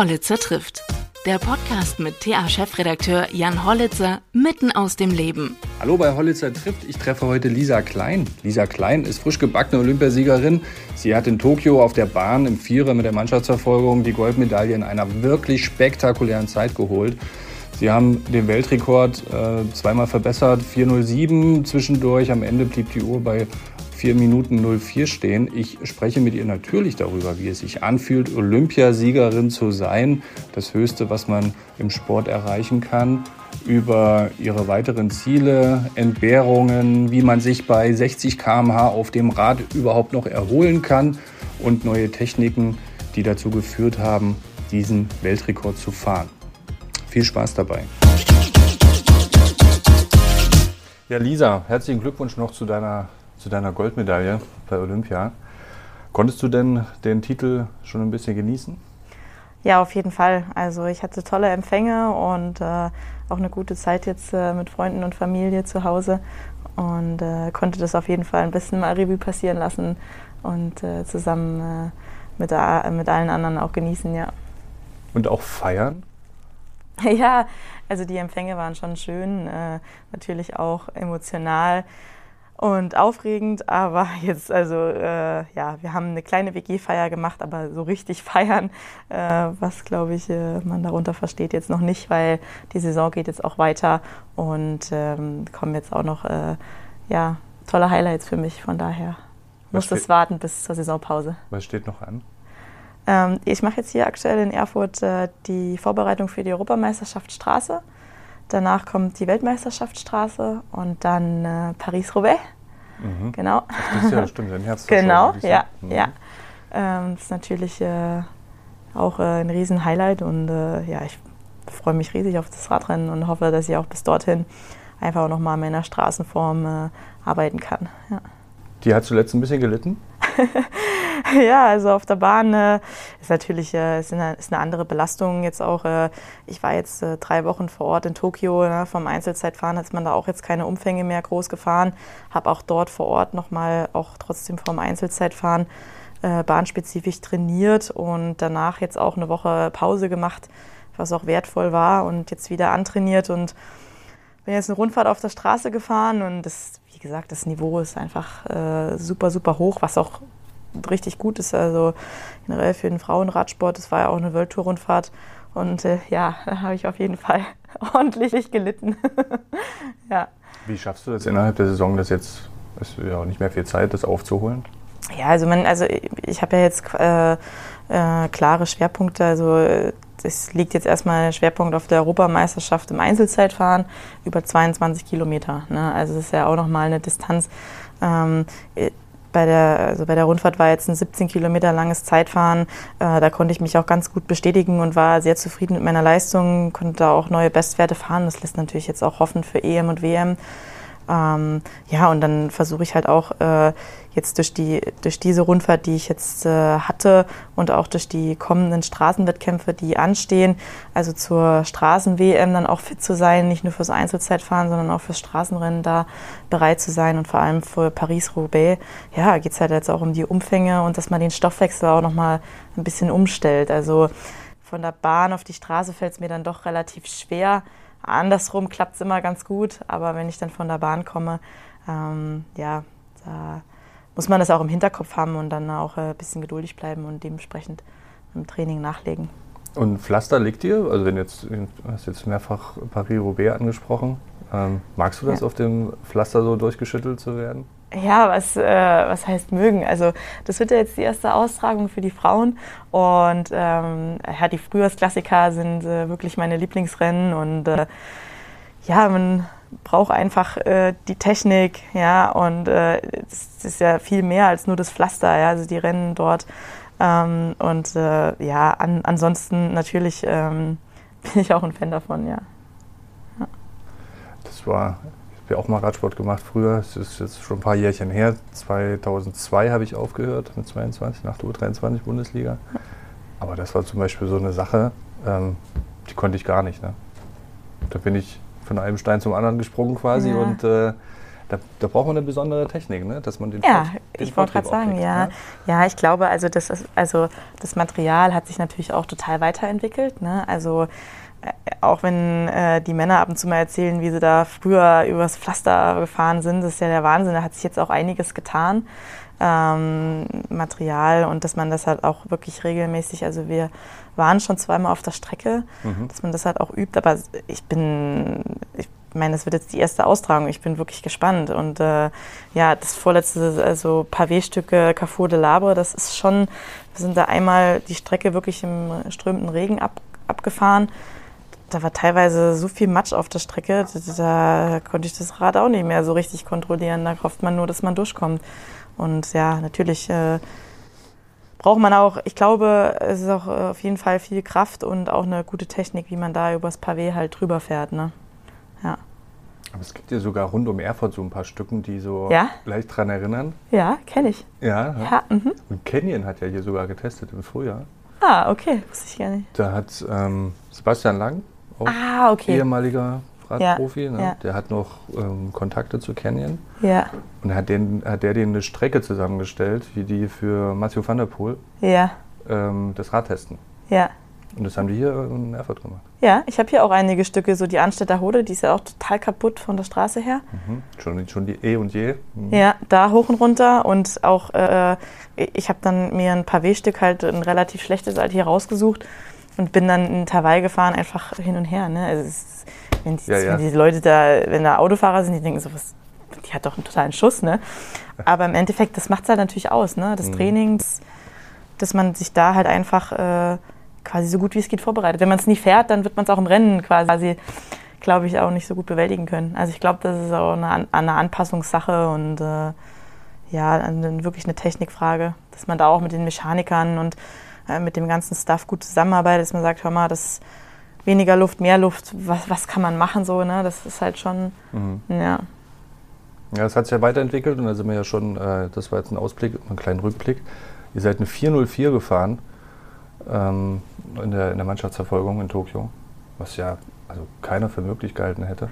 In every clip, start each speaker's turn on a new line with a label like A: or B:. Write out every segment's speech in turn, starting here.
A: Hollitzer trifft. Der Podcast mit TA-Chefredakteur Jan Hollitzer mitten aus dem Leben.
B: Hallo bei Hollitzer trifft. Ich treffe heute Lisa Klein. Lisa Klein ist frisch gebackene Olympiasiegerin. Sie hat in Tokio auf der Bahn im Vierer mit der Mannschaftsverfolgung die Goldmedaille in einer wirklich spektakulären Zeit geholt. Sie haben den Weltrekord äh, zweimal verbessert, 407 zwischendurch. Am Ende blieb die Uhr bei 4 Minuten 04 stehen. Ich spreche mit ihr natürlich darüber, wie es sich anfühlt, Olympiasiegerin zu sein. Das Höchste, was man im Sport erreichen kann. Über ihre weiteren Ziele, Entbehrungen, wie man sich bei 60 km/h auf dem Rad überhaupt noch erholen kann und neue Techniken, die dazu geführt haben, diesen Weltrekord zu fahren. Viel Spaß dabei. Ja, Lisa, herzlichen Glückwunsch noch zu deiner zu deiner Goldmedaille bei Olympia. Konntest du denn den Titel schon ein bisschen genießen?
C: Ja, auf jeden Fall. Also ich hatte tolle Empfänge und äh, auch eine gute Zeit jetzt äh, mit Freunden und Familie zu Hause und äh, konnte das auf jeden Fall ein bisschen mal Revue passieren lassen und äh, zusammen äh, mit, mit allen anderen auch genießen, ja.
B: Und auch feiern?
C: Ja, also die Empfänge waren schon schön, äh, natürlich auch emotional und aufregend, aber jetzt, also äh, ja, wir haben eine kleine WG-Feier gemacht, aber so richtig feiern, äh, was glaube ich äh, man darunter versteht, jetzt noch nicht, weil die Saison geht jetzt auch weiter und ähm, kommen jetzt auch noch äh, ja, tolle Highlights für mich, von daher was muss es warten bis zur Saisonpause.
B: Was steht noch an?
C: Ähm, ich mache jetzt hier aktuell in Erfurt äh, die Vorbereitung für die Europameisterschaft Straße. Danach kommt die Weltmeisterschaftsstraße und dann äh, Paris-Roubaix.
B: Mhm. Genau. Das ist ja stimmt, dein Herz.
C: Genau, ja, mhm. ja. Ähm, das ist natürlich äh, auch äh, ein Riesen-Highlight und äh, ja, ich freue mich riesig auf das Radrennen und hoffe, dass ich auch bis dorthin einfach auch nochmal in meiner Straßenform äh, arbeiten kann. Ja.
B: Die hat zuletzt ein bisschen gelitten?
C: ja, also auf der Bahn äh, ist natürlich äh, ist eine, ist eine, andere Belastung jetzt auch. Äh, ich war jetzt äh, drei Wochen vor Ort in Tokio. Ne, vom Einzelzeitfahren hat man da auch jetzt keine Umfänge mehr groß gefahren. Habe auch dort vor Ort nochmal auch trotzdem vom Einzelzeitfahren äh, bahnspezifisch trainiert und danach jetzt auch eine Woche Pause gemacht, was auch wertvoll war und jetzt wieder antrainiert und bin jetzt eine Rundfahrt auf der Straße gefahren und das, gesagt, das Niveau ist einfach äh, super, super hoch, was auch richtig gut ist. Also generell für den Frauenradsport, das war ja auch eine Welttour-Rundfahrt. Und äh, ja, da habe ich auf jeden Fall ordentlich gelitten.
B: ja. Wie schaffst du das innerhalb der Saison, das jetzt ist ja auch nicht mehr viel Zeit, das aufzuholen?
C: Ja, also, man, also ich habe ja jetzt äh, äh, klare Schwerpunkte. Also es liegt jetzt erstmal der Schwerpunkt auf der Europameisterschaft im Einzelzeitfahren über 22 Kilometer. Ne? Also es ist ja auch nochmal eine Distanz. Ähm, bei der, also bei der Rundfahrt war jetzt ein 17 Kilometer langes Zeitfahren. Äh, da konnte ich mich auch ganz gut bestätigen und war sehr zufrieden mit meiner Leistung, konnte da auch neue Bestwerte fahren. Das lässt natürlich jetzt auch hoffen für EM und WM. Ähm, ja, und dann versuche ich halt auch äh, jetzt durch, die, durch diese Rundfahrt, die ich jetzt äh, hatte und auch durch die kommenden Straßenwettkämpfe, die anstehen, also zur Straßen-WM dann auch fit zu sein, nicht nur fürs Einzelzeitfahren, sondern auch fürs Straßenrennen da bereit zu sein und vor allem für Paris-Roubaix, ja, geht es halt jetzt auch um die Umfänge und dass man den Stoffwechsel auch nochmal ein bisschen umstellt. Also von der Bahn auf die Straße fällt es mir dann doch relativ schwer, Andersrum klappt es immer ganz gut, aber wenn ich dann von der Bahn komme, ähm, ja, da muss man das auch im Hinterkopf haben und dann auch ein bisschen geduldig bleiben und dementsprechend im Training nachlegen.
B: Und Pflaster liegt dir? Also wenn jetzt, du hast jetzt mehrfach Paris-Roubaix angesprochen. Ähm, magst du das, ja. auf dem Pflaster so durchgeschüttelt zu werden?
C: Ja, was, äh, was heißt mögen? Also das wird ja jetzt die erste Austragung für die Frauen und ähm, ja, die Frühjahrsklassiker sind äh, wirklich meine Lieblingsrennen und äh, ja, man braucht einfach äh, die Technik, ja, und äh, es ist ja viel mehr als nur das Pflaster, ja, also die Rennen dort ähm, und äh, ja, an, ansonsten natürlich ähm, bin ich auch ein Fan davon, ja.
B: ja. Das war habe ja auch mal Radsport gemacht früher. Es ist jetzt schon ein paar Jährchen her. 2002 habe ich aufgehört mit 22 nach der U23 Bundesliga. Aber das war zum Beispiel so eine Sache, ähm, die konnte ich gar nicht. Ne? Da bin ich von einem Stein zum anderen gesprungen quasi ja. und äh, da, da, braucht man eine besondere Technik, ne? dass man den
C: Ja, Fort, den ich wollte gerade sagen, kriegt, ja. Ne? Ja, ich glaube, also das, ist, also das Material hat sich natürlich auch total weiterentwickelt. Ne? Also auch wenn äh, die Männer ab und zu mal erzählen, wie sie da früher übers Pflaster gefahren sind, das ist ja der Wahnsinn. Da hat sich jetzt auch einiges getan. Ähm, Material und dass man das halt auch wirklich regelmäßig, also wir waren schon zweimal auf der Strecke, mhm. dass man das halt auch übt, aber ich bin, ich ich meine, das wird jetzt die erste Austragung. Ich bin wirklich gespannt. Und äh, ja, das vorletzte, also Pavé-Stücke Carrefour de Labre, das ist schon, wir sind da einmal die Strecke wirklich im strömenden Regen ab, abgefahren. Da war teilweise so viel Matsch auf der Strecke, da, da konnte ich das Rad auch nicht mehr so richtig kontrollieren. Da hofft man nur, dass man durchkommt. Und ja, natürlich äh, braucht man auch, ich glaube, es ist auch äh, auf jeden Fall viel Kraft und auch eine gute Technik, wie man da übers Pavé halt drüber fährt. Ne? Ja.
B: Aber es gibt ja sogar rund um Erfurt so ein paar Stücken, die so ja? leicht dran erinnern.
C: Ja, kenne ich.
B: Ja. ja mhm. Und Canyon hat ja hier sogar getestet im Frühjahr.
C: Ah, okay, wusste ich gar nicht.
B: Da hat ähm, Sebastian Lang,
C: auch ah, okay.
B: ehemaliger Radprofi, ja, ne? ja. der hat noch ähm, Kontakte zu Canyon. Ja. Und hat, den, hat der denen eine Strecke zusammengestellt, wie die für Matthew van der Poel ja. ähm, das Rad testen. Ja. Und das haben die hier in Erfurt gemacht.
C: Ja, ich habe hier auch einige Stücke, so die Anstädter Hode, die ist ja auch total kaputt von der Straße her.
B: Mhm. Schon, schon die E und Je.
C: Mhm. Ja, da hoch und runter und auch, äh, ich habe dann mir ein paar W-Stück halt ein relativ schlechtes halt hier rausgesucht und bin dann in Tawai gefahren, einfach hin und her. Ne? Also ist, wenn, die, ja, ja. wenn die Leute da, wenn da Autofahrer sind, die denken so, was, die hat doch einen totalen Schuss, ne? Aber im Endeffekt, das macht es halt natürlich aus, ne? Das mhm. Training, dass man sich da halt einfach äh, quasi so gut wie es geht vorbereitet. Wenn man es nie fährt, dann wird man es auch im Rennen quasi, glaube ich, auch nicht so gut bewältigen können. Also ich glaube, das ist auch eine, eine Anpassungssache und äh, ja, eine, wirklich eine Technikfrage, dass man da auch mit den Mechanikern und äh, mit dem ganzen Stuff gut zusammenarbeitet, dass man sagt, hör mal, das weniger Luft, mehr Luft, was, was kann man machen so, ne? Das ist halt schon, mhm. ja.
B: Ja, es hat sich ja weiterentwickelt und da sind wir ja schon, äh, das war jetzt ein Ausblick, einen kleinen Rückblick. Ihr seid eine 404 gefahren ähm, in, der, in der Mannschaftsverfolgung in Tokio, was ja also keiner für möglich gehalten hätte.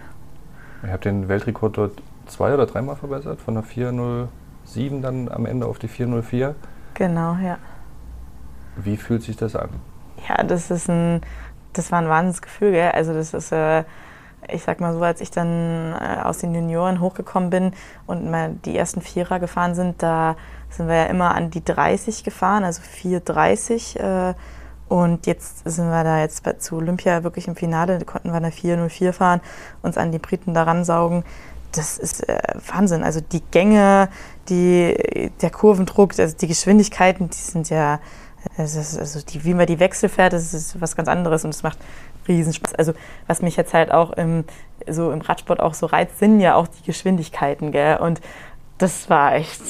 B: Ich habe den Weltrekord dort zwei oder dreimal verbessert, von der 407 dann am Ende auf die 404.
C: Genau, ja.
B: Wie fühlt sich das an?
C: Ja, das ist ein, das war ein Wahnsinnsgefühl, gell? Also das ist, äh, ich sag mal so, als ich dann äh, aus den Junioren hochgekommen bin und mal die ersten Vierer gefahren sind, da sind wir ja immer an die 30 gefahren, also 4,30. Äh, und jetzt sind wir da jetzt zu Olympia wirklich im Finale, da konnten wir eine 4,04 fahren, uns an die Briten daran saugen. Das ist äh, Wahnsinn. Also die Gänge, die, der Kurvendruck, also die Geschwindigkeiten, die sind ja, also die, wie man die Wechsel fährt, das ist was ganz anderes und es macht Riesenspaß. Also was mich jetzt halt auch im, so im Radsport auch so reizt, sind ja auch die Geschwindigkeiten. Gell? Und das war echt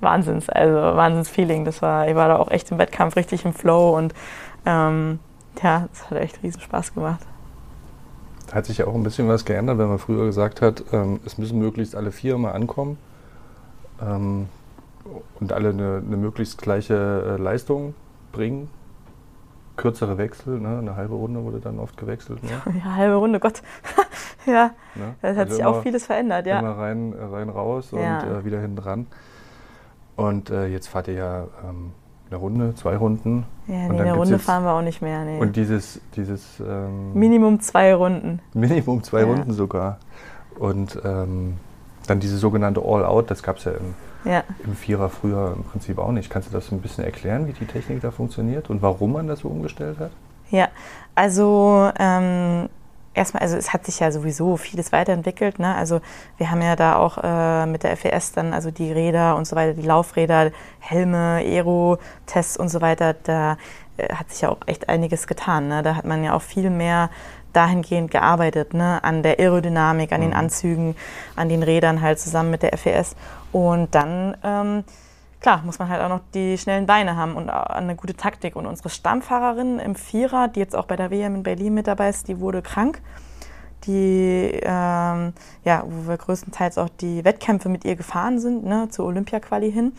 C: Wahnsinns, also Wahnsinns-Feeling. Das war, ich war da auch echt im Wettkampf richtig im Flow und ähm, ja, es hat echt riesen Spaß gemacht.
B: Hat sich ja auch ein bisschen was geändert, wenn man früher gesagt hat, ähm, es müssen möglichst alle vier mal ankommen ähm, und alle eine, eine möglichst gleiche äh, Leistung bringen. Kürzere Wechsel, ne? eine halbe Runde wurde dann oft gewechselt. Ne?
C: Ja, halbe Runde, Gott. ja, ne? da hat also sich immer, auch vieles verändert. Ja.
B: Immer rein, rein raus und ja. äh, wieder hinten dran. Und äh, jetzt fahrt ihr ja ähm, eine Runde, zwei Runden.
C: Ja, nee, eine Runde fahren wir auch nicht mehr. Nee.
B: Und dieses. dieses ähm,
C: Minimum zwei Runden.
B: Minimum zwei ja. Runden sogar. Und ähm, dann diese sogenannte All-Out, das gab es ja im, ja. im Vierer früher im Prinzip auch nicht. Kannst du das ein bisschen erklären, wie die Technik da funktioniert und warum man das so umgestellt hat?
C: Ja, also ähm, erstmal, also es hat sich ja sowieso vieles weiterentwickelt. Ne? Also wir haben ja da auch äh, mit der FES dann also die Räder und so weiter, die Laufräder, Helme, Aero-Tests und so weiter. Da äh, hat sich ja auch echt einiges getan. Ne? Da hat man ja auch viel mehr dahingehend gearbeitet, ne? an der Aerodynamik, an den mhm. Anzügen, an den Rädern halt zusammen mit der FES. Und dann ähm, klar, muss man halt auch noch die schnellen Beine haben und eine gute Taktik. Und unsere Stammfahrerin im Vierer, die jetzt auch bei der WM in Berlin mit dabei ist, die wurde krank. Die, ähm, ja, wo wir größtenteils auch die Wettkämpfe mit ihr gefahren sind, ne, zur Olympia-Quali hin.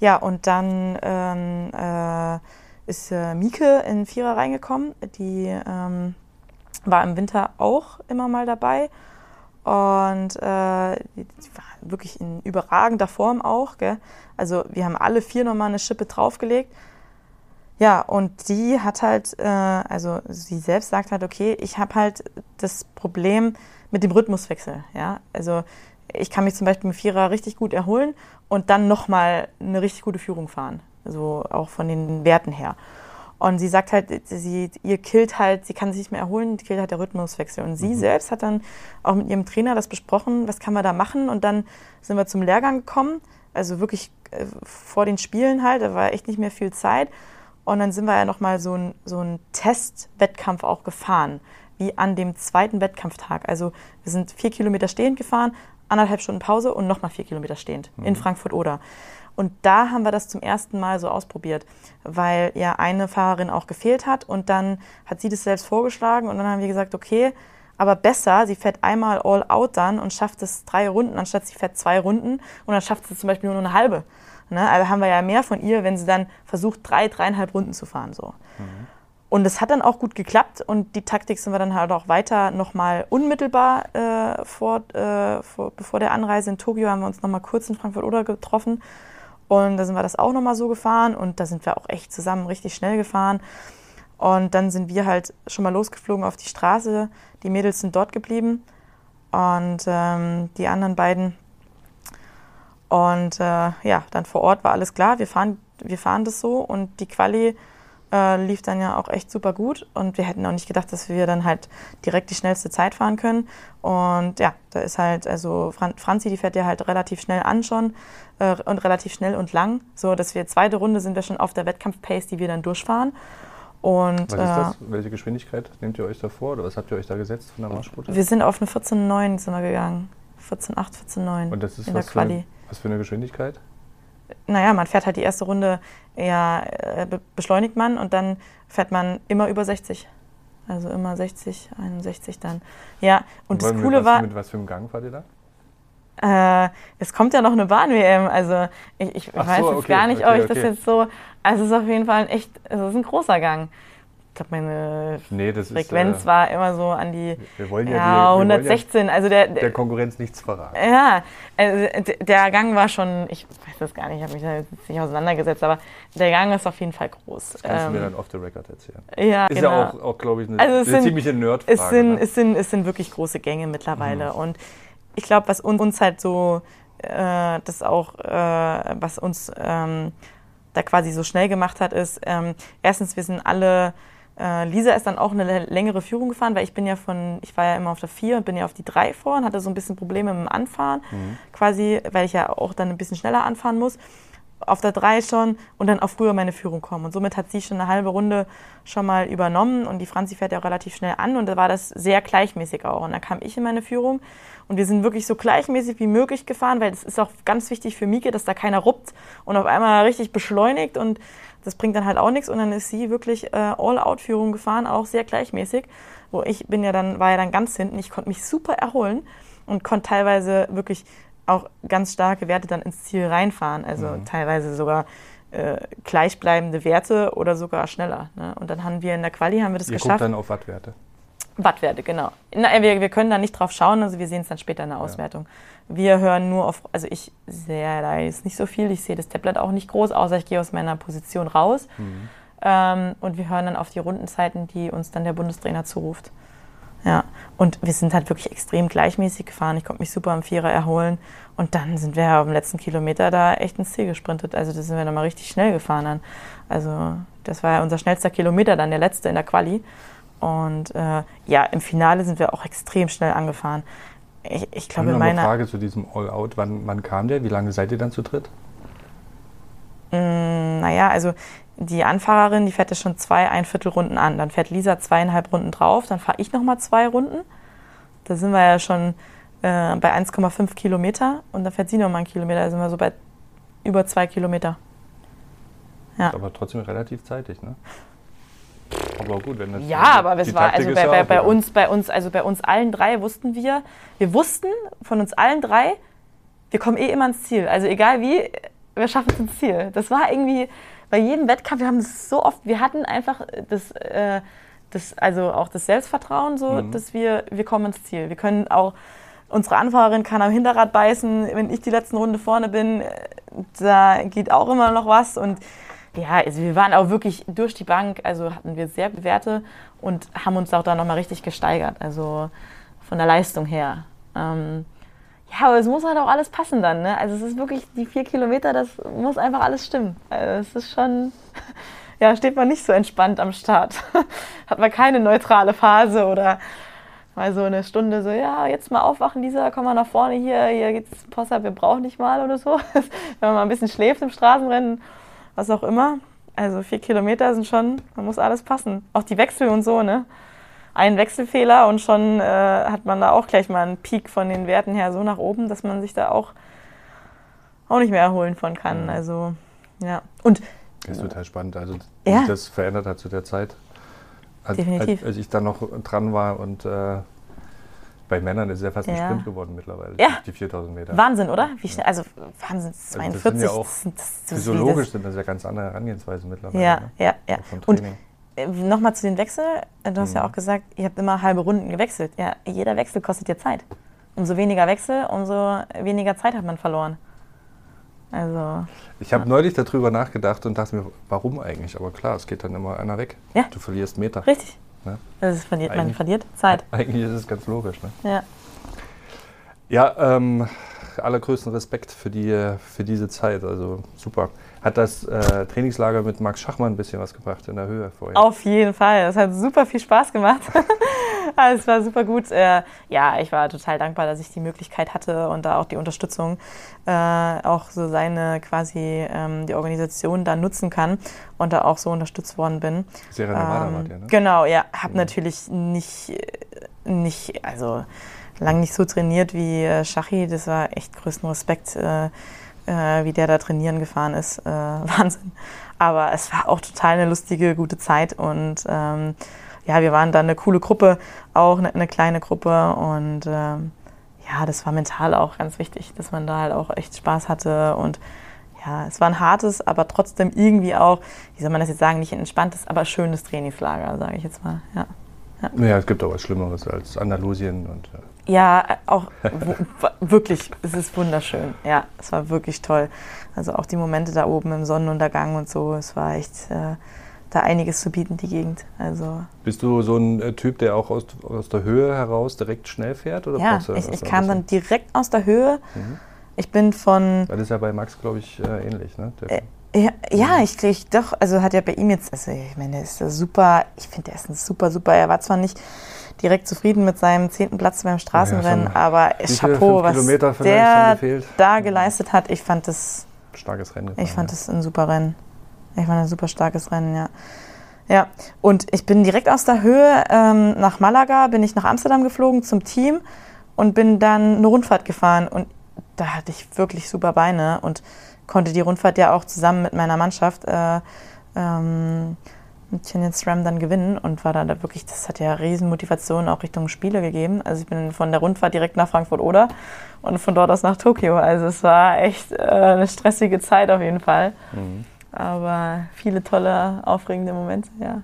C: Ja, und dann ähm, äh, ist äh, Mieke in Vierer reingekommen. Die ähm, war im Winter auch immer mal dabei Und äh, wirklich in überragender Form auch. Gell? Also wir haben alle vier nochmal eine Schippe draufgelegt. Ja, und die hat halt, äh, also sie selbst sagt halt, okay, ich habe halt das Problem mit dem Rhythmuswechsel. Ja, also ich kann mich zum Beispiel mit Vierer richtig gut erholen und dann nochmal eine richtig gute Führung fahren. So auch von den Werten her. Und sie sagt halt, sie, ihr killt halt, sie kann sich nicht mehr erholen, killt halt der Rhythmuswechsel. Und sie mhm. selbst hat dann auch mit ihrem Trainer das besprochen, was kann man da machen. Und dann sind wir zum Lehrgang gekommen, also wirklich äh, vor den Spielen halt, da war echt nicht mehr viel Zeit. Und dann sind wir ja nochmal so ein, so ein Testwettkampf auch gefahren, wie an dem zweiten Wettkampftag. Also wir sind vier Kilometer stehend gefahren, anderthalb Stunden Pause und nochmal vier Kilometer stehend mhm. in Frankfurt-Oder. Und da haben wir das zum ersten Mal so ausprobiert, weil ja eine Fahrerin auch gefehlt hat und dann hat sie das selbst vorgeschlagen und dann haben wir gesagt, okay, aber besser, sie fährt einmal all out dann und schafft es drei Runden, anstatt sie fährt zwei Runden und dann schafft sie zum Beispiel nur eine halbe. Ne? Also haben wir ja mehr von ihr, wenn sie dann versucht, drei, dreieinhalb Runden zu fahren. So. Mhm. Und es hat dann auch gut geklappt und die Taktik sind wir dann halt auch weiter nochmal unmittelbar äh, vor, äh, vor, bevor der Anreise in Tokio haben wir uns nochmal kurz in Frankfurt-Oder getroffen und da sind wir das auch nochmal so gefahren und da sind wir auch echt zusammen richtig schnell gefahren. Und dann sind wir halt schon mal losgeflogen auf die Straße. Die Mädels sind dort geblieben und ähm, die anderen beiden. Und äh, ja, dann vor Ort war alles klar. Wir fahren, wir fahren das so und die Quali äh, lief dann ja auch echt super gut und wir hätten auch nicht gedacht, dass wir dann halt direkt die schnellste Zeit fahren können. Und ja, da ist halt, also Fran Franzi, die fährt ja halt relativ schnell an schon äh, und relativ schnell und lang, so dass wir zweite Runde sind wir schon auf der Wettkampf-Pace, die wir dann durchfahren. Und,
B: was ist das? Äh, Welche Geschwindigkeit nehmt ihr euch da vor oder was habt ihr euch da gesetzt von der Marschroute?
C: Wir sind auf eine 14,9 sind wir gegangen. 14,8, 14,9
B: Und das ist in was der Quali. Für, was für eine Geschwindigkeit?
C: Naja, man fährt halt die erste Runde eher äh, beschleunigt man und dann fährt man immer über 60. Also immer 60, 61 dann. Ja, und, und das Coole
B: was,
C: war.
B: Mit was für einem Gang fahrt ihr da?
C: Äh, es kommt ja noch eine Bahn-WM, also ich, ich weiß so, jetzt okay, gar nicht, okay, ob ich okay. das jetzt so. Also es ist auf jeden Fall ein echt, also es ist ein großer Gang glaube, meine nee, Frequenz ist, äh, war immer so an die
B: wir wollen ja, ja
C: die, 116. Ja
B: also
C: der,
B: der Konkurrenz nichts verraten.
C: Ja, also der Gang war schon, ich das gar nicht, ich habe mich da jetzt nicht auseinandergesetzt, aber der Gang ist auf jeden Fall groß.
B: Das kannst ähm, du mir ähm, dann off the record erzählen.
C: Ja,
B: ist
C: genau.
B: ja auch, auch glaube ich, eine, also eine sind, ziemliche Nerdfrage.
C: Es sind, ne? es, sind, es sind wirklich große Gänge mittlerweile mhm. und ich glaube, was uns halt so, äh, das auch, äh, was uns ähm, da quasi so schnell gemacht hat, ist, ähm, erstens, wir sind alle Lisa ist dann auch eine längere Führung gefahren, weil ich bin ja von, ich war ja immer auf der 4 und bin ja auf die 3 vor und hatte so ein bisschen Probleme mit dem Anfahren, mhm. quasi, weil ich ja auch dann ein bisschen schneller anfahren muss. Auf der 3 schon und dann auch früher meine Führung kommen. Und somit hat sie schon eine halbe Runde schon mal übernommen und die Franzi fährt ja auch relativ schnell an und da war das sehr gleichmäßig auch. Und dann kam ich in meine Führung und wir sind wirklich so gleichmäßig wie möglich gefahren, weil es ist auch ganz wichtig für Mieke, dass da keiner ruppt und auf einmal richtig beschleunigt und das bringt dann halt auch nichts und dann ist sie wirklich äh, All-Out-Führung gefahren, auch sehr gleichmäßig. Wo ich bin ja dann, war ja dann ganz hinten. Ich konnte mich super erholen und konnte teilweise wirklich auch ganz starke Werte dann ins Ziel reinfahren. Also mhm. teilweise sogar äh, gleichbleibende Werte oder sogar schneller. Ne? Und dann haben wir in der Quali haben wir das
B: Ihr
C: geschafft.
B: Guckt dann auf Wattwerte.
C: Wattwerte, genau. Na, wir, wir können da nicht drauf schauen, also wir sehen es dann später in der Auswertung. Ja. Wir hören nur auf, also ich sehe da jetzt nicht so viel, ich sehe das Tablet auch nicht groß, außer ich gehe aus meiner Position raus. Mhm. Ähm, und wir hören dann auf die Rundenzeiten, die uns dann der Bundestrainer zuruft. Ja, und wir sind halt wirklich extrem gleichmäßig gefahren. Ich konnte mich super am Vierer erholen. Und dann sind wir auf dem letzten Kilometer da echt ins Ziel gesprintet. Also da sind wir nochmal richtig schnell gefahren dann. Also das war ja unser schnellster Kilometer dann, der letzte in der Quali. Und äh, ja, im Finale sind wir auch extrem schnell angefahren ich, ich glaube,
B: meine Frage zu diesem All-Out. Wann, wann kam der? Wie lange seid ihr dann zu dritt?
C: Mm, naja, also die Anfahrerin, die fährt ja schon zwei ein Viertel Runden an. Dann fährt Lisa zweieinhalb Runden drauf. Dann fahre ich nochmal zwei Runden. Da sind wir ja schon äh, bei 1,5 Kilometer. Und dann fährt sie nochmal einen Kilometer. Da sind wir so bei über zwei Kilometer.
B: Ja. Aber trotzdem relativ zeitig, ne? Aber gut, wenn das
C: Ja, aber es war also bei, bei, bei uns, bei uns, also bei uns allen drei wussten wir, wir wussten von uns allen drei, wir kommen eh immer ins Ziel. Also egal wie, wir schaffen es ins Ziel. Das war irgendwie bei jedem Wettkampf, wir haben es so oft, wir hatten einfach das, äh, das also auch das Selbstvertrauen so, mhm. dass wir, wir kommen ins Ziel. Wir können auch unsere Anfahrerin kann am Hinterrad beißen, wenn ich die letzten Runde vorne bin, da geht auch immer noch was und ja, also wir waren auch wirklich durch die Bank, also hatten wir sehr gute Werte und haben uns auch da nochmal richtig gesteigert, also von der Leistung her. Ähm, ja, aber es muss halt auch alles passen dann. Ne? Also es ist wirklich die vier Kilometer, das muss einfach alles stimmen. Also es ist schon, ja, steht man nicht so entspannt am Start. Hat man keine neutrale Phase oder mal so eine Stunde so, ja, jetzt mal aufwachen, Lisa, komm mal nach vorne hier, hier geht's Possa, wir brauchen nicht mal oder so. Wenn man mal ein bisschen schläft im Straßenrennen, was auch immer. Also vier Kilometer sind schon, man muss alles passen. Auch die Wechsel und so, ne? ein Wechselfehler und schon äh, hat man da auch gleich mal einen Peak von den Werten her so nach oben, dass man sich da auch, auch nicht mehr erholen von kann. Mhm. Also, ja. Und,
B: das ist total spannend, also wie ja. sich das verändert hat zu der Zeit. Als, Definitiv. Als ich da noch dran war und äh, bei Männern ist es ja fast ja. ein Sprint geworden mittlerweile,
C: ja.
B: die 4000 Meter.
C: Wahnsinn, oder? Wie schnell, also Wahnsinn, 42. Also das sind ja
B: auch, das, das, physiologisch sind das ja ganz andere Herangehensweisen mittlerweile.
C: Ja, ne? ja, ja. Und äh, nochmal zu den Wechsel. Äh, du hast mhm. ja auch gesagt, ihr habt immer halbe Runden gewechselt. Ja, jeder Wechsel kostet dir Zeit. Umso weniger Wechsel, umso weniger Zeit hat man verloren. Also.
B: Ich habe ja. neulich darüber nachgedacht und dachte mir, warum eigentlich? Aber klar, es geht dann immer einer weg.
C: Ja.
B: Du verlierst Meter.
C: Richtig. Ja? Das verliert, man verliert Zeit.
B: Eigentlich ist es ganz logisch. Ne?
C: Ja.
B: Ja, ähm, allergrößten Respekt für, die, für diese Zeit. Also super. Hat das äh, Trainingslager mit Max Schachmann ein bisschen was gebracht in der Höhe vorher?
C: Auf jeden Fall. Es hat super viel Spaß gemacht. Es war super gut. Äh, ja, ich war total dankbar, dass ich die Möglichkeit hatte und da auch die Unterstützung, äh, auch so seine quasi ähm, die Organisation da nutzen kann und da auch so unterstützt worden bin.
B: Sierra Nevada ähm, wart ihr, ne?
C: Genau, ja. Habe mhm. natürlich nicht, nicht, also lang nicht so trainiert wie äh, Schachi. Das war echt größten Respekt. Äh, äh, wie der da trainieren gefahren ist. Äh, Wahnsinn. Aber es war auch total eine lustige, gute Zeit und ähm, ja, wir waren dann eine coole Gruppe, auch eine, eine kleine Gruppe und ähm, ja, das war mental auch ganz wichtig, dass man da halt auch echt Spaß hatte und ja, es war ein hartes, aber trotzdem irgendwie auch, wie soll man das jetzt sagen, nicht ein entspanntes, aber schönes Trainingslager, sage ich jetzt mal. Ja.
B: Ja. ja. es gibt auch was Schlimmeres als Andalusien und
C: äh, ja, auch wirklich, es ist wunderschön. Ja, es war wirklich toll. Also auch die Momente da oben im Sonnenuntergang und so, es war echt äh, da einiges zu bieten, die Gegend. Also
B: Bist du so ein äh, Typ, der auch aus, aus der Höhe heraus direkt schnell fährt? Oder
C: ja, ich, ich kam dann direkt aus der Höhe. Mhm. Ich bin von.
B: Das ist ja bei Max, glaube ich, äh, ähnlich, ne?
C: Äh, ja, ja, mhm. ich, ich doch, also hat ja bei ihm jetzt, also ich meine, der ist super, ich finde, der ist ein super, super, er war zwar nicht direkt zufrieden mit seinem zehnten Platz beim Straßenrennen, ja, aber Chapeau, was der da geleistet hat, ich fand das
B: starkes Rennen.
C: Ich fand es ja. ein super Rennen. Ich fand ein super starkes Rennen, ja. Ja, und ich bin direkt aus der Höhe ähm, nach Malaga, bin ich nach Amsterdam geflogen zum Team und bin dann eine Rundfahrt gefahren und da hatte ich wirklich super Beine und konnte die Rundfahrt ja auch zusammen mit meiner Mannschaft äh, ähm, mit Canyon SRAM dann gewinnen und war dann da wirklich, das hat ja riesen Motivation auch Richtung Spiele gegeben. Also ich bin von der Rundfahrt direkt nach Frankfurt oder und von dort aus nach Tokio. Also es war echt äh, eine stressige Zeit auf jeden Fall. Mhm. Aber viele tolle, aufregende Momente, ja.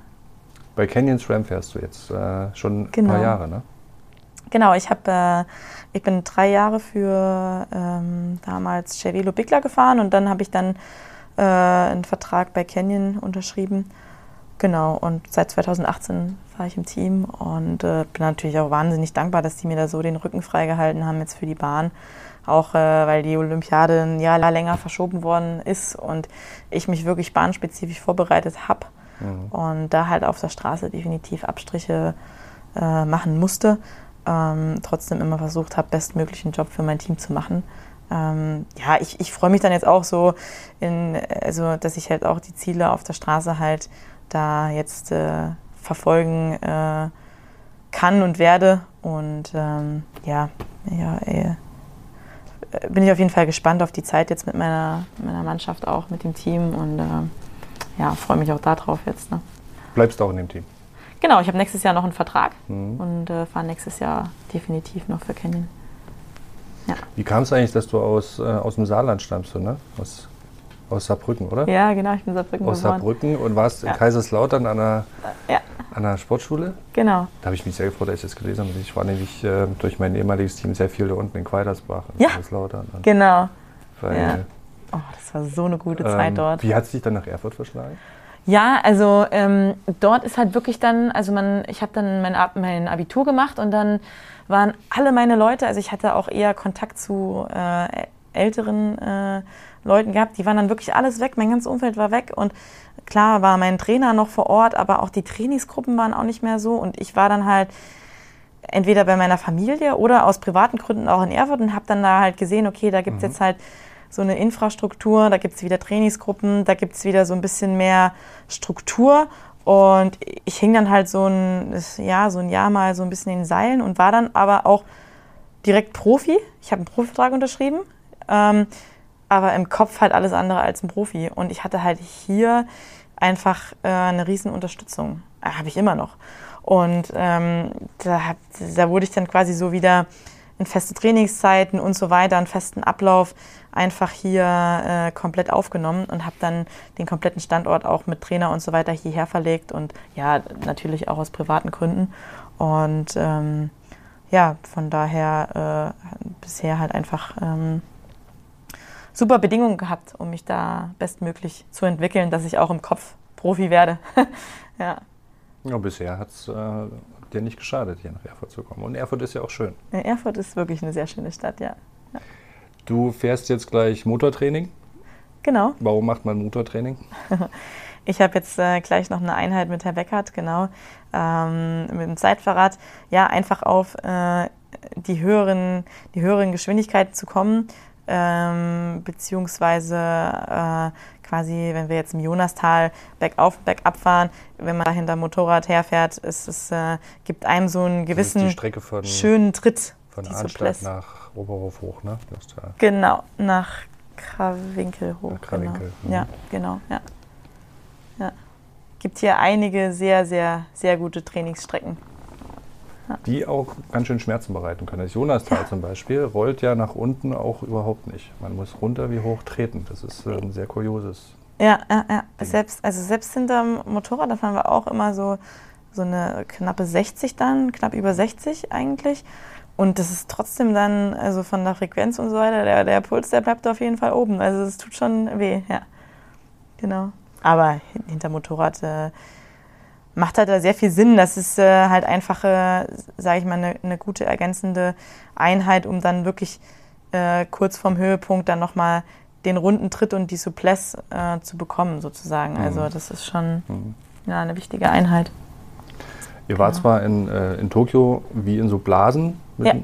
B: Bei Canyon SRAM fährst du jetzt äh, schon genau. ein paar Jahre, ne?
C: Genau, ich habe, äh, ich bin drei Jahre für ähm, damals Cervelo Bickler gefahren und dann habe ich dann äh, einen Vertrag bei Canyon unterschrieben Genau, und seit 2018 fahre ich im Team und äh, bin natürlich auch wahnsinnig dankbar, dass die mir da so den Rücken freigehalten haben jetzt für die Bahn. Auch äh, weil die Olympiade ein Jahr länger verschoben worden ist und ich mich wirklich bahnspezifisch vorbereitet habe mhm. und da halt auf der Straße definitiv Abstriche äh, machen musste. Ähm, trotzdem immer versucht habe, bestmöglichen Job für mein Team zu machen. Ähm, ja, ich, ich freue mich dann jetzt auch so, in, also, dass ich halt auch die Ziele auf der Straße halt da jetzt äh, verfolgen äh, kann und werde. Und ähm, ja, ja äh, bin ich auf jeden Fall gespannt auf die Zeit jetzt mit meiner, meiner Mannschaft auch, mit dem Team und äh, ja, freue mich auch darauf jetzt. Ne?
B: Bleibst du auch in dem Team?
C: Genau, ich habe nächstes Jahr noch einen Vertrag mhm. und äh, fahre nächstes Jahr definitiv noch für Canyon.
B: Ja. Wie kam es eigentlich, dass du aus, äh, aus dem Saarland stammst, ne? Aus aus Saarbrücken, oder?
C: Ja, genau, ich bin Saarbrücken
B: Aus geboren. Saarbrücken und warst ja. in Kaiserslautern an der, ja. An der Sportschule?
C: Genau.
B: Da habe ich mich sehr gefreut, als ich das gelesen habe. Ich war nämlich äh, durch mein ehemaliges Team sehr viel da unten in Quaidersbach. In
C: Ja.
B: Kaiserslautern. Und
C: Genau.
B: Weil,
C: Ja. Oh, das war so eine gute Zeit
B: ähm,
C: dort.
B: Wie hat es dich dann nach Erfurt verschlagen?
C: Ja, also ähm, dort ist halt wirklich dann, also man, ich habe dann mein, mein Abitur gemacht und dann waren alle meine Leute, also ich hatte auch eher Kontakt zu äh, älteren äh, Leuten gehabt, die waren dann wirklich alles weg, mein ganzes Umfeld war weg. Und klar war mein Trainer noch vor Ort, aber auch die Trainingsgruppen waren auch nicht mehr so. Und ich war dann halt entweder bei meiner Familie oder aus privaten Gründen auch in Erfurt und habe dann da halt gesehen, okay, da gibt es jetzt halt so eine Infrastruktur, da gibt es wieder Trainingsgruppen, da gibt es wieder so ein bisschen mehr Struktur. Und ich hing dann halt so ein, ja, so ein Jahr mal so ein bisschen in den Seilen und war dann aber auch direkt Profi. Ich habe einen Profivertrag unterschrieben, ähm, aber im Kopf halt alles andere als ein Profi. Und ich hatte halt hier einfach äh, eine riesen Unterstützung. Äh, habe ich immer noch. Und ähm, da, hab, da wurde ich dann quasi so wieder in feste Trainingszeiten und so weiter, einen festen Ablauf einfach hier äh, komplett aufgenommen und habe dann den kompletten Standort auch mit Trainer und so weiter hierher verlegt und ja, natürlich auch aus privaten Gründen. Und ähm, ja, von daher äh, bisher halt einfach ähm, super Bedingungen gehabt, um mich da bestmöglich zu entwickeln, dass ich auch im Kopf Profi werde. ja.
B: Ja, bisher hat es äh, dir nicht geschadet, hier nach Erfurt zu kommen. Und Erfurt ist ja auch schön.
C: Erfurt ist wirklich eine sehr schöne Stadt, ja.
B: Du fährst jetzt gleich Motortraining.
C: Genau.
B: Warum macht man Motortraining?
C: Ich habe jetzt äh, gleich noch eine Einheit mit Herr Beckert, genau, ähm, mit dem Zeitverrat. Ja, einfach auf äh, die, höheren, die höheren Geschwindigkeiten zu kommen, ähm, beziehungsweise äh, quasi, wenn wir jetzt im Jonastal bergauf und bergab fahren, wenn man da hinter Motorrad herfährt, es, es äh, gibt einem so einen gewissen
B: von,
C: schönen Tritt.
B: von Arnstadt nach Oberhof hoch, ne?
C: Genau, nach Krawinkel hoch.
B: Nach Krawinkel,
C: Genau. Ja, genau, ja. ja. Gibt hier einige sehr, sehr, sehr gute Trainingsstrecken.
B: Die auch ganz schön Schmerzen bereiten können. Das Jonastal zum Beispiel rollt ja nach unten auch überhaupt nicht. Man muss runter wie hoch treten. Das ist äh, ein sehr kurioses.
C: Ja, ja, ja. Selbst, also selbst hinterm Motorrad, da fahren wir auch immer so, so eine knappe 60 dann, knapp über 60 eigentlich. Und das ist trotzdem dann, also von der Frequenz und so weiter, der, der Puls, der bleibt auf jeden Fall oben. Also es tut schon weh, ja. Genau. Aber hin- hinter Motorrad äh, macht halt da sehr viel Sinn. Das ist äh, halt einfach, äh, sage ich mal, eine eine gute ergänzende Einheit, um dann wirklich äh, kurz vorm Höhepunkt dann nochmal den runden Tritt und die Souplesse äh, zu bekommen, sozusagen. Also das ist schon
B: Mhm.
C: ja, eine wichtige Einheit.
B: Ihr wart zwar in, äh, in Tokio wie in so Blasen,
C: Ja.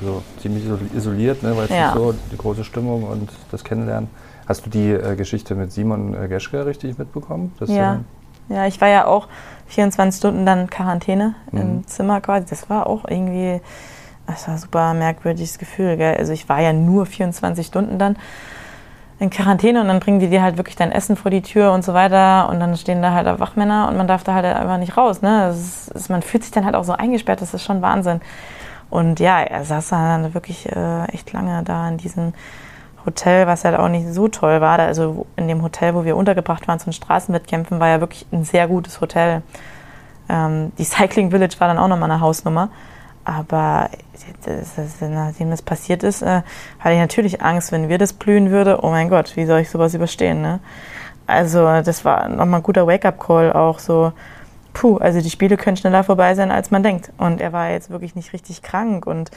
B: also ziemlich isol- isoliert, ne, weil es
C: Ja.
B: nicht so die große Stimmung und das Kennenlernen. Hast du die äh, Geschichte mit Simon äh, Geschke richtig mitbekommen?
C: Ja. Ja, ich war ja auch 24 Stunden dann Quarantäne
B: Mhm.
C: im Zimmer quasi. Das war auch irgendwie, das war ein super merkwürdiges Gefühl. Gell? Also ich war ja nur 24 Stunden dann in Quarantäne und dann bringen die dir halt wirklich dein Essen vor die Tür und so weiter und dann stehen da halt auch Wachmänner und man darf da halt einfach nicht raus. Ne? Ist, ist, man fühlt sich dann halt auch so eingesperrt, das ist schon Wahnsinn. Und ja, er saß dann wirklich äh, echt lange da in diesem Hotel, was halt auch nicht so toll war. Also in dem Hotel, wo wir untergebracht waren zu den Straßenwettkämpfen, war ja wirklich ein sehr gutes Hotel. Ähm, die Cycling Village war dann auch nochmal eine Hausnummer. Aber das, das, nachdem das passiert ist, äh, hatte ich natürlich Angst, wenn wir das blühen würde. Oh mein Gott, wie soll ich sowas überstehen? Ne? Also das war nochmal ein guter Wake-up-Call auch so. Puh, also die Spiele können schneller vorbei sein, als man denkt. Und er war jetzt wirklich nicht richtig krank. Und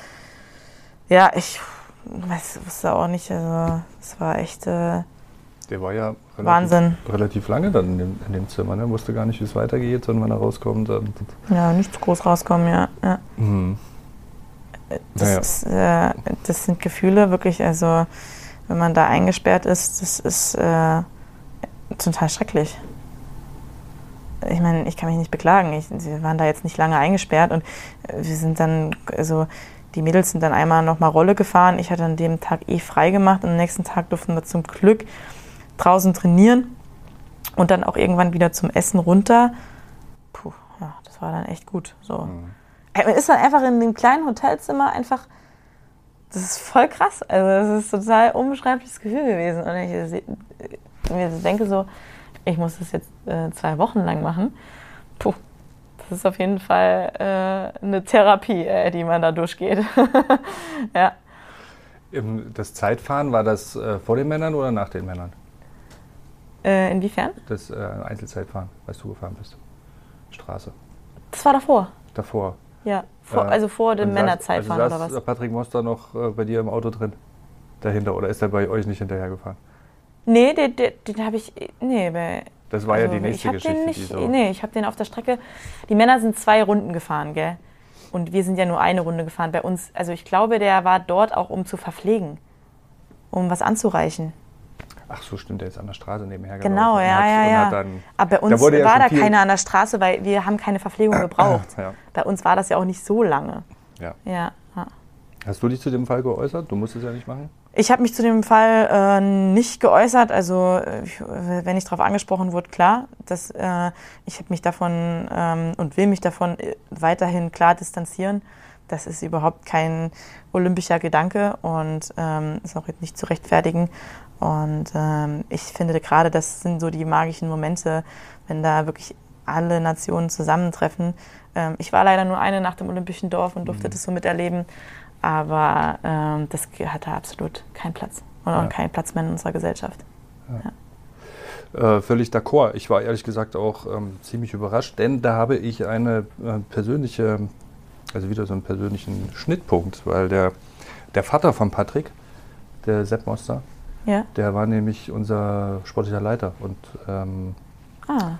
C: ja, ich weiß, wusste auch nicht, also es war echt äh,
B: Der war ja relativ,
C: Wahnsinn.
B: relativ lange dann in dem, in dem Zimmer. Ne? Wusste gar nicht, wie es weitergeht, sondern wenn er rauskommt.
C: Ja, nichts groß rauskommen, ja. ja.
B: Mhm.
C: Das,
B: Naja.
C: ist, äh, das sind Gefühle wirklich, also wenn man da eingesperrt ist, das ist äh, total schrecklich. Ich meine, ich kann mich nicht beklagen. Ich, sie waren da jetzt nicht lange eingesperrt und wir sind dann, also die Mädels sind dann einmal nochmal Rolle gefahren. Ich hatte an dem Tag eh frei gemacht und am nächsten Tag durften wir zum Glück draußen trainieren und dann auch irgendwann wieder zum Essen runter. Puh, ja, das war dann echt gut. So.
B: Mhm.
C: Man ist dann einfach in dem kleinen Hotelzimmer einfach. Das ist voll krass. Also, das ist total unbeschreibliches Gefühl gewesen. Und ich äh, mir denke so, ich muss das jetzt äh, zwei Wochen lang machen. Das ist auf jeden Fall äh, eine Therapie, äh, die man da durchgeht. ja.
B: Das Zeitfahren, war das äh, vor den Männern oder nach den Männern?
C: Äh, inwiefern?
B: Das äh, Einzelzeitfahren, als du gefahren bist. Straße.
C: Das war davor.
B: Davor.
C: Ja, vor, also vor dem Männerzeitfahren
B: also
C: oder was?
B: Patrick Moster noch bei dir im Auto drin? Dahinter oder ist er bei euch nicht hinterhergefahren?
C: Nee, den, den, den habe ich. Nee, bei,
B: das war also, ja die nächste Geschichte. Den
C: nicht, so. Nee, ich habe den auf der Strecke. Die Männer sind zwei Runden gefahren, gell? Und wir sind ja nur eine Runde gefahren. Bei uns, also ich glaube, der war dort auch, um zu verpflegen, um was anzureichen.
B: Ach so, stimmt, der ist an der Straße nebenher
C: Genau, ja, ja, ja. Dann, Aber bei uns da war ja da keiner an der Straße, weil wir haben keine Verpflegung gebraucht. ja. Bei uns war das ja auch nicht so lange.
B: Ja.
C: ja.
B: Hast du dich zu dem Fall geäußert? Du musst es ja nicht machen.
C: Ich habe mich zu dem Fall äh, nicht geäußert. Also ich, wenn ich darauf angesprochen wurde, klar. Dass, äh, ich habe mich davon ähm, und will mich davon äh, weiterhin klar distanzieren. Das ist überhaupt kein olympischer Gedanke und ähm, ist auch nicht zu rechtfertigen. Und ähm, ich finde gerade, das sind so die magischen Momente, wenn da wirklich alle Nationen zusammentreffen. Ähm, ich war leider nur eine nach dem Olympischen Dorf und durfte mhm. das so miterleben. Aber ähm, das hat da absolut keinen Platz und auch ja. keinen Platz mehr in unserer Gesellschaft.
B: Ja. Äh, völlig d'accord. Ich war ehrlich gesagt auch ähm, ziemlich überrascht, denn da habe ich eine äh, persönliche, also wieder so einen persönlichen Schnittpunkt, weil der, der Vater von Patrick, der Sepp Moster, ja. der war nämlich unser sportlicher Leiter und ähm, ah.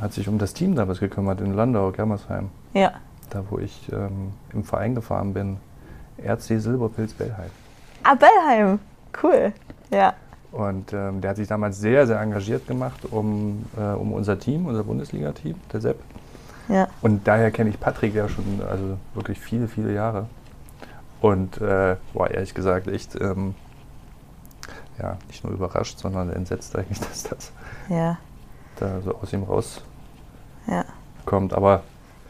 B: hat sich um das Team damals gekümmert in Landau, Germersheim.
C: Ja.
B: Da, wo ich ähm, im Verein gefahren bin. RC Silberpilz Bellheim.
C: Ah, Bellheim. Cool. Ja.
B: Und ähm, der hat sich damals sehr, sehr engagiert gemacht um, äh, um unser Team, unser Bundesliga-Team, der Sepp.
C: Ja.
B: Und daher kenne ich Patrick ja schon also wirklich viele, viele Jahre. Und äh, war ehrlich gesagt echt ähm, ja, nicht nur überrascht, sondern entsetzt eigentlich, dass das
C: ja.
B: da so aus ihm rauskommt.
C: Ja.
B: Aber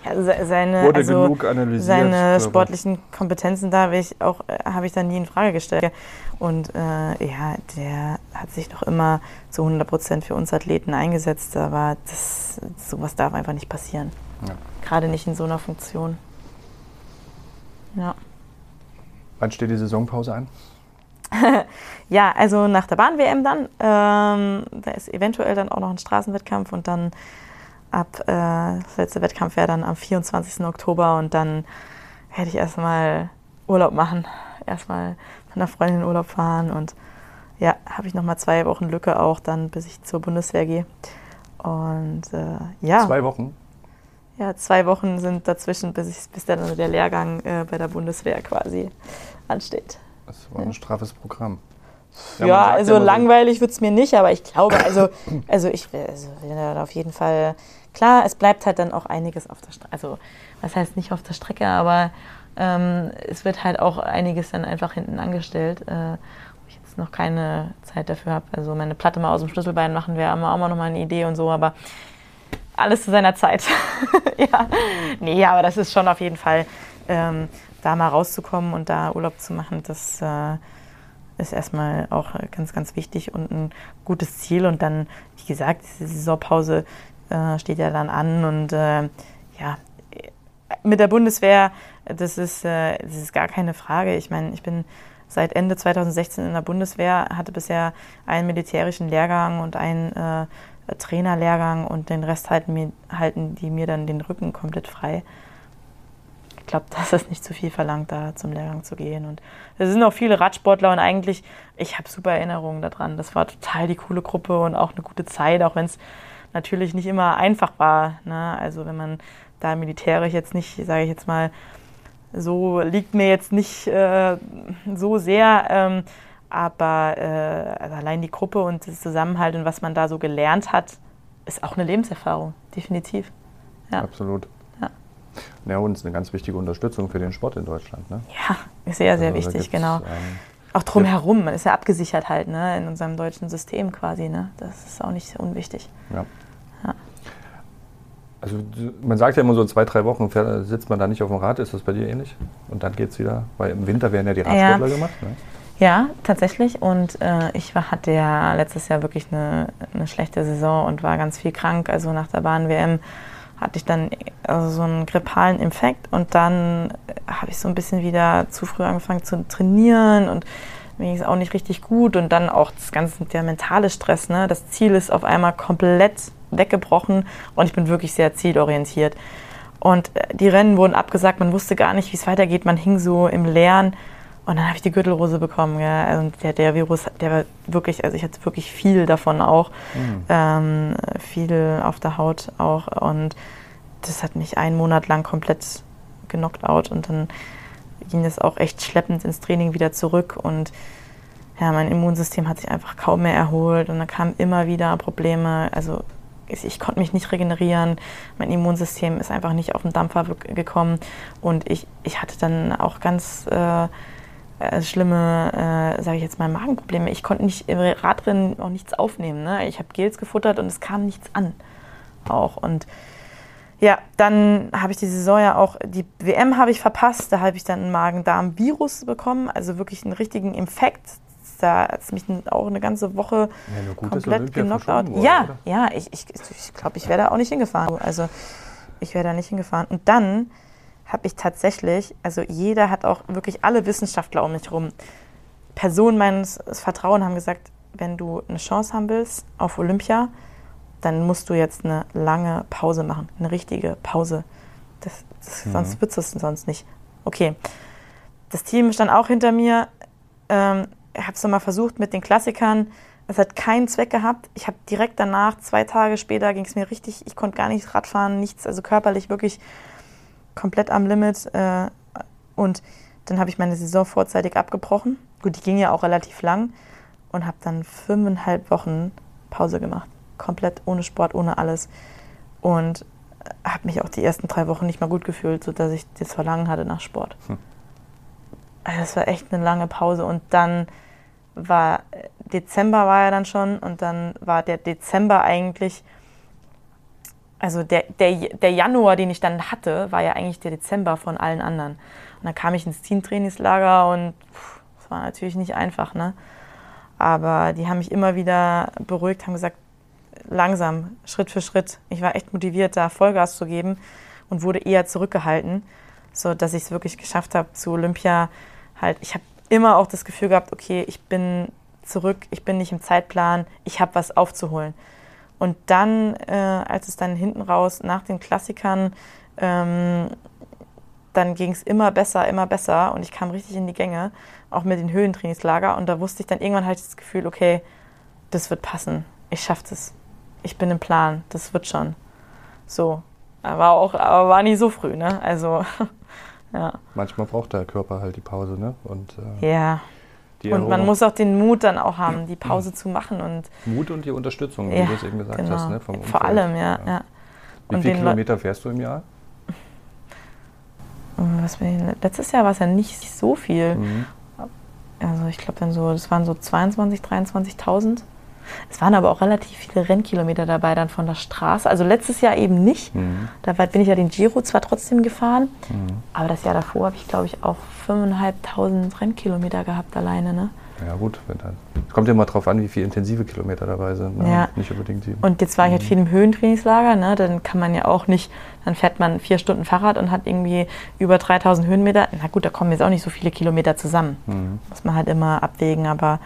C: ja, seine,
B: wurde
C: also
B: genug analysiert.
C: Seine sportlichen Kompetenzen da habe ich auch äh, habe ich dann nie in Frage gestellt. Und äh, ja, der hat sich doch immer zu 100 Prozent für uns Athleten eingesetzt, aber das, sowas darf einfach nicht passieren. Ja. Gerade nicht in so einer Funktion. Ja.
B: Wann steht die Saisonpause an?
C: ja, also nach der Bahn-WM dann. Ähm, da ist eventuell dann auch noch ein Straßenwettkampf und dann ab, äh, das letzte Wettkampf wäre dann am 24. Oktober und dann werde ich erstmal Urlaub machen. Erstmal mit einer Freundin in Urlaub fahren und ja, habe ich nochmal zwei Wochen Lücke auch dann, bis ich zur Bundeswehr gehe. Und äh, ja.
B: Zwei Wochen?
C: Ja, zwei Wochen sind dazwischen, bis, ich, bis dann der Lehrgang äh, bei der Bundeswehr quasi ansteht.
B: Das war ein straffes Programm.
C: Ja, ja also langweilig wird es mir nicht, aber ich glaube, also, also ich also will auf jeden Fall Klar, es bleibt halt dann auch einiges auf der Strecke. Also, was heißt nicht auf der Strecke, aber ähm, es wird halt auch einiges dann einfach hinten angestellt, äh, wo ich jetzt noch keine Zeit dafür habe. Also, meine Platte mal aus dem Schlüsselbein machen wäre auch mal noch mal eine Idee und so, aber alles zu seiner Zeit. ja, nee, aber das ist schon auf jeden Fall, ähm, da mal rauszukommen und da Urlaub zu machen, das äh, ist erstmal auch ganz, ganz wichtig und ein gutes Ziel. Und dann, wie gesagt, diese Saisonpause äh, steht ja dann an und äh, ja, mit der Bundeswehr, das ist, äh, das ist gar keine Frage. Ich meine, ich bin seit Ende 2016 in der Bundeswehr, hatte bisher einen militärischen Lehrgang und einen äh, Trainerlehrgang und den Rest halten, mir, halten die mir dann den Rücken komplett frei. Ich glaube, das ist nicht zu viel verlangt, da zum Lehrgang zu gehen. Und es sind auch viele Radsportler und eigentlich, ich habe super Erinnerungen daran. Das war total die coole Gruppe und auch eine gute Zeit, auch wenn es natürlich nicht immer einfach war. Ne? Also wenn man da militärisch jetzt nicht, sage ich jetzt mal, so liegt mir jetzt nicht äh, so sehr. Ähm, aber äh, also allein die Gruppe und das Zusammenhalt und was man da so gelernt hat, ist auch eine Lebenserfahrung, definitiv.
B: Ja. Absolut. Ja. ja, und ist eine ganz wichtige Unterstützung für den Sport in Deutschland. Ne?
C: Ja, sehr, sehr also, wichtig, genau. Ähm, auch drumherum, man ist ja abgesichert halt ne, in unserem deutschen System quasi. Ne? Das ist auch nicht unwichtig.
B: Ja. Also man sagt ja immer so zwei, drei Wochen sitzt man da nicht auf dem Rad. Ist das bei dir ähnlich? Und dann geht es wieder? Weil im Winter werden ja die Radsportler ja. gemacht. Ne?
C: Ja, tatsächlich. Und äh, ich war, hatte ja letztes Jahr wirklich eine, eine, schlechte Saison und war ganz viel krank. Also nach der Bahn-WM hatte ich dann also so einen grippalen Infekt und dann habe ich so ein bisschen wieder zu früh angefangen zu trainieren und mir ging es auch nicht richtig gut und dann auch das ganze der mentale Stress. Ne? Das Ziel ist auf einmal komplett weggebrochen und ich bin wirklich sehr zielorientiert. Und äh, die Rennen wurden abgesagt, man wusste gar nicht, wie es weitergeht. Man hing so im Leeren und dann habe ich die Gürtelrose bekommen. Ja. Und der, der Virus, der war wirklich, also ich hatte wirklich viel davon auch, mhm. ähm, viel auf der Haut auch. Und das hat mich einen Monat lang komplett genockt out und dann ging das auch echt schleppend ins Training wieder zurück und ja, mein Immunsystem hat sich einfach kaum mehr erholt und dann kamen immer wieder Probleme. Also ich konnte mich nicht regenerieren, mein Immunsystem ist einfach nicht auf den Dampfer gekommen und ich, ich hatte dann auch ganz äh, äh, schlimme, äh, sage ich jetzt mal, Magenprobleme. Ich konnte nicht im Radrennen auch nichts aufnehmen. Ne? Ich habe Gels gefuttert und es kam nichts an. Auch und ja, dann habe ich die Saison ja auch, die WM habe ich verpasst, da habe ich dann einen Magen-Darm-Virus bekommen, also wirklich einen richtigen Infekt. Da hat es mich auch eine ganze Woche ja, gut, komplett genockt. Ja, oder? ja, ich, ich, ich glaube, ich wäre da auch nicht hingefahren. Also ich wäre da nicht hingefahren. Und dann habe ich tatsächlich, also jeder hat auch wirklich alle Wissenschaftler um mich herum, Personen meines Vertrauens haben gesagt, wenn du eine Chance haben willst auf Olympia, dann musst du jetzt eine lange Pause machen, eine richtige Pause. Das, das, mhm. Sonst wird es sonst nicht. Okay. Das Team stand auch hinter mir. Ähm, ich habe es nochmal versucht mit den Klassikern. Es hat keinen Zweck gehabt. Ich habe direkt danach, zwei Tage später, ging es mir richtig, ich konnte gar nicht Radfahren, nichts, also körperlich wirklich komplett am Limit. Äh, und dann habe ich meine Saison vorzeitig abgebrochen. Gut, die ging ja auch relativ lang und habe dann fünfeinhalb Wochen Pause gemacht komplett ohne Sport, ohne alles. Und habe mich auch die ersten drei Wochen nicht mal gut gefühlt, sodass ich das Verlangen hatte nach Sport. Hm. Also das war echt eine lange Pause. Und dann war Dezember war ja dann schon und dann war der Dezember eigentlich, also der, der, der Januar, den ich dann hatte, war ja eigentlich der Dezember von allen anderen. Und dann kam ich ins Teamtrainingslager und es war natürlich nicht einfach, ne? Aber die haben mich immer wieder beruhigt, haben gesagt, langsam, Schritt für Schritt. Ich war echt motiviert, da Vollgas zu geben und wurde eher zurückgehalten, so dass ich es wirklich geschafft habe zu Olympia. Halt, ich habe immer auch das Gefühl gehabt, okay, ich bin zurück, ich bin nicht im Zeitplan, ich habe was aufzuholen. Und dann, äh, als es dann hinten raus nach den Klassikern, ähm, dann ging es immer besser, immer besser und ich kam richtig in die Gänge, auch mit den Höhentrainingslager. Und da wusste ich dann irgendwann halt das Gefühl, okay, das wird passen, ich schaffe das ich bin im Plan, das wird schon. So. Aber auch, aber war nie so früh, ne? Also, ja.
B: Manchmal braucht der Körper halt die Pause, ne?
C: Und, äh, ja. und man muss auch den Mut dann auch haben, die Pause zu machen. Und
B: Mut und die Unterstützung, wie ja, du es eben gesagt genau. hast, ne?
C: Vom Vor allem, ja. ja.
B: Wie viele Kilometer fährst du im Jahr?
C: Was, letztes Jahr war es ja nicht so viel. Mhm. Also ich glaube dann so, das waren so 22.000, 23.000. Es waren aber auch relativ viele Rennkilometer dabei dann von der Straße. Also letztes Jahr eben nicht. Mhm. Da bin ich ja den Giro zwar trotzdem gefahren, mhm. aber das Jahr davor habe ich, glaube ich, auch 5.500 Rennkilometer gehabt alleine. Ne?
B: Ja gut, es kommt ja immer darauf an, wie viele intensive Kilometer dabei sind. Ne?
C: Ja. Nicht unbedingt die. Und jetzt war ich halt mhm. viel im Höhentrainingslager, ne? dann kann man ja auch nicht, dann fährt man vier Stunden Fahrrad und hat irgendwie über 3000 Höhenmeter. Na gut, da kommen jetzt auch nicht so viele Kilometer zusammen. Mhm. Muss man halt immer abwägen, aber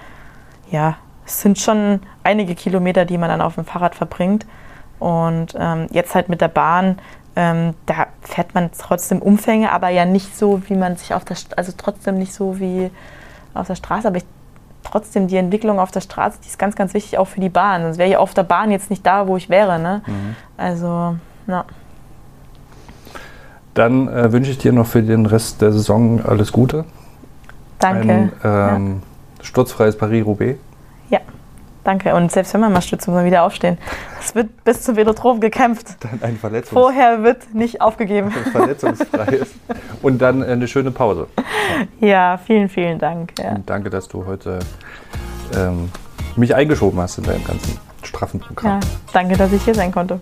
C: ja, es sind schon einige Kilometer, die man dann auf dem Fahrrad verbringt. Und ähm, jetzt halt mit der Bahn, ähm, da fährt man trotzdem Umfänge, aber ja nicht so, wie man sich auf der, St also trotzdem nicht so wie auf der Straße. Aber ich, trotzdem die Entwicklung auf der Straße, die ist ganz, ganz wichtig auch für die Bahn. Sonst wäre ich auf der Bahn jetzt nicht da, wo ich wäre. Ne? Mhm. Also, ja.
B: Dann äh, wünsche ich dir noch für den Rest der Saison alles Gute.
C: Danke.
B: Ein ähm, ja. sturzfreies Paris-Roubaix.
C: Danke. Und selbst wenn man mal stützt, muss man wieder aufstehen. Es wird bis zum Velodrom gekämpft.
B: Dann ein Verletzungs
C: Vorher wird nicht aufgegeben.
B: Verletzungsfreies. Und dann eine schöne Pause.
C: Ja, vielen, vielen Dank. Ja.
B: Danke, dass du heute ähm, mich eingeschoben hast in deinem ganzen straffen Programm. Ja,
C: danke, dass ich hier sein konnte.